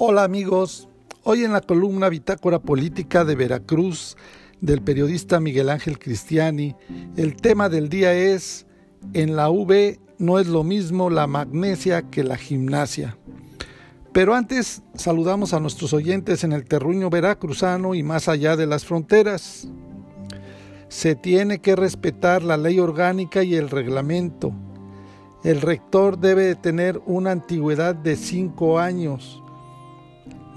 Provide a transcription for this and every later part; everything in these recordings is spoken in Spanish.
Hola amigos, hoy en la columna Bitácora Política de Veracruz del periodista Miguel Ángel Cristiani, el tema del día es En la V no es lo mismo la magnesia que la gimnasia. Pero antes saludamos a nuestros oyentes en el terruño veracruzano y más allá de las fronteras. Se tiene que respetar la ley orgánica y el reglamento. El rector debe tener una antigüedad de cinco años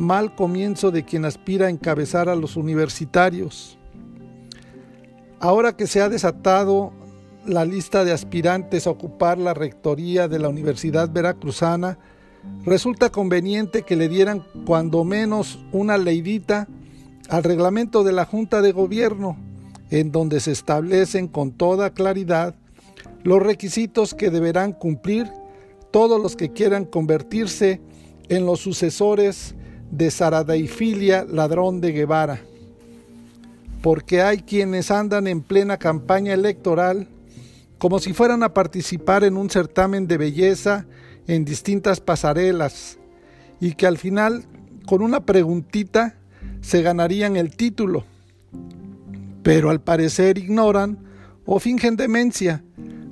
mal comienzo de quien aspira a encabezar a los universitarios. Ahora que se ha desatado la lista de aspirantes a ocupar la rectoría de la Universidad Veracruzana, resulta conveniente que le dieran cuando menos una leidita al reglamento de la Junta de Gobierno, en donde se establecen con toda claridad los requisitos que deberán cumplir todos los que quieran convertirse en los sucesores de Saradaifilia, ladrón de Guevara. Porque hay quienes andan en plena campaña electoral como si fueran a participar en un certamen de belleza en distintas pasarelas y que al final con una preguntita se ganarían el título. Pero al parecer ignoran o fingen demencia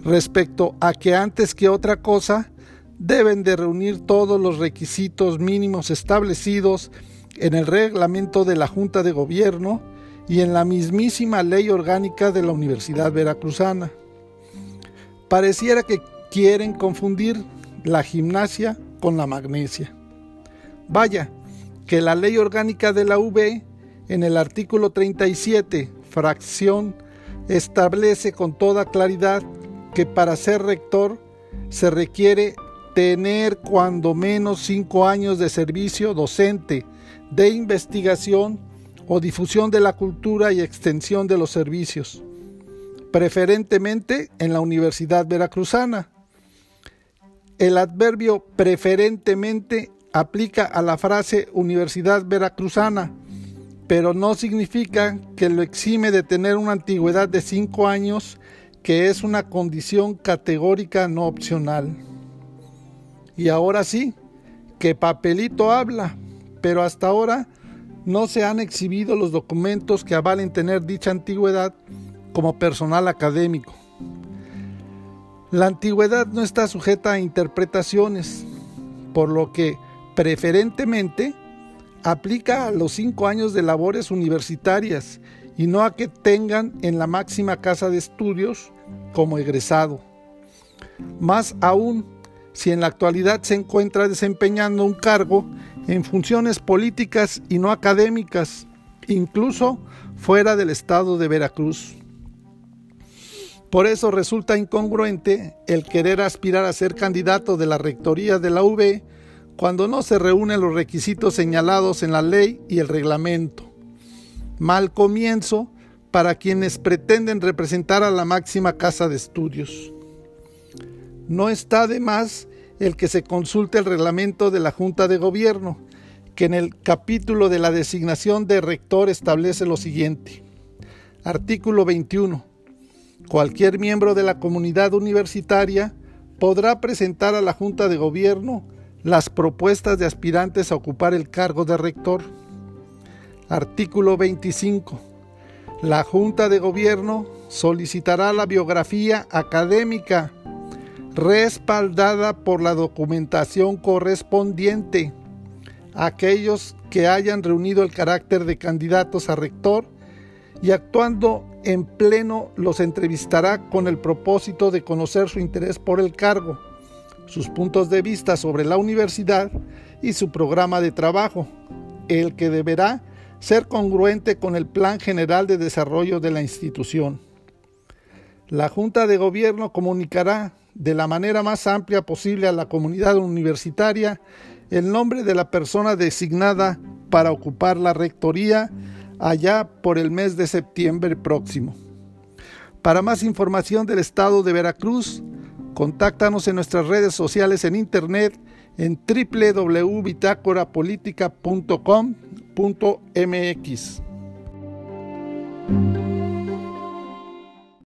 respecto a que antes que otra cosa deben de reunir todos los requisitos mínimos establecidos en el reglamento de la Junta de Gobierno y en la mismísima ley orgánica de la Universidad Veracruzana. Pareciera que quieren confundir la gimnasia con la magnesia. Vaya, que la ley orgánica de la UB en el artículo 37, fracción, establece con toda claridad que para ser rector se requiere tener cuando menos cinco años de servicio docente, de investigación o difusión de la cultura y extensión de los servicios, preferentemente en la Universidad Veracruzana. El adverbio preferentemente aplica a la frase Universidad Veracruzana, pero no significa que lo exime de tener una antigüedad de cinco años, que es una condición categórica no opcional. Y ahora sí, que papelito habla, pero hasta ahora no se han exhibido los documentos que avalen tener dicha antigüedad como personal académico. La antigüedad no está sujeta a interpretaciones, por lo que preferentemente aplica a los cinco años de labores universitarias y no a que tengan en la máxima casa de estudios como egresado. Más aún, si en la actualidad se encuentra desempeñando un cargo en funciones políticas y no académicas, incluso fuera del estado de Veracruz. Por eso resulta incongruente el querer aspirar a ser candidato de la rectoría de la UB cuando no se reúnen los requisitos señalados en la ley y el reglamento. Mal comienzo para quienes pretenden representar a la máxima casa de estudios. No está de más el que se consulte el reglamento de la Junta de Gobierno, que en el capítulo de la designación de rector establece lo siguiente. Artículo 21. Cualquier miembro de la comunidad universitaria podrá presentar a la Junta de Gobierno las propuestas de aspirantes a ocupar el cargo de rector. Artículo 25. La Junta de Gobierno solicitará la biografía académica respaldada por la documentación correspondiente. Aquellos que hayan reunido el carácter de candidatos a rector y actuando en pleno los entrevistará con el propósito de conocer su interés por el cargo, sus puntos de vista sobre la universidad y su programa de trabajo, el que deberá ser congruente con el Plan General de Desarrollo de la institución. La Junta de Gobierno comunicará de la manera más amplia posible a la comunidad universitaria el nombre de la persona designada para ocupar la rectoría allá por el mes de septiembre próximo. Para más información del estado de Veracruz, contáctanos en nuestras redes sociales en internet en www.bitácorapolítica.com.mx.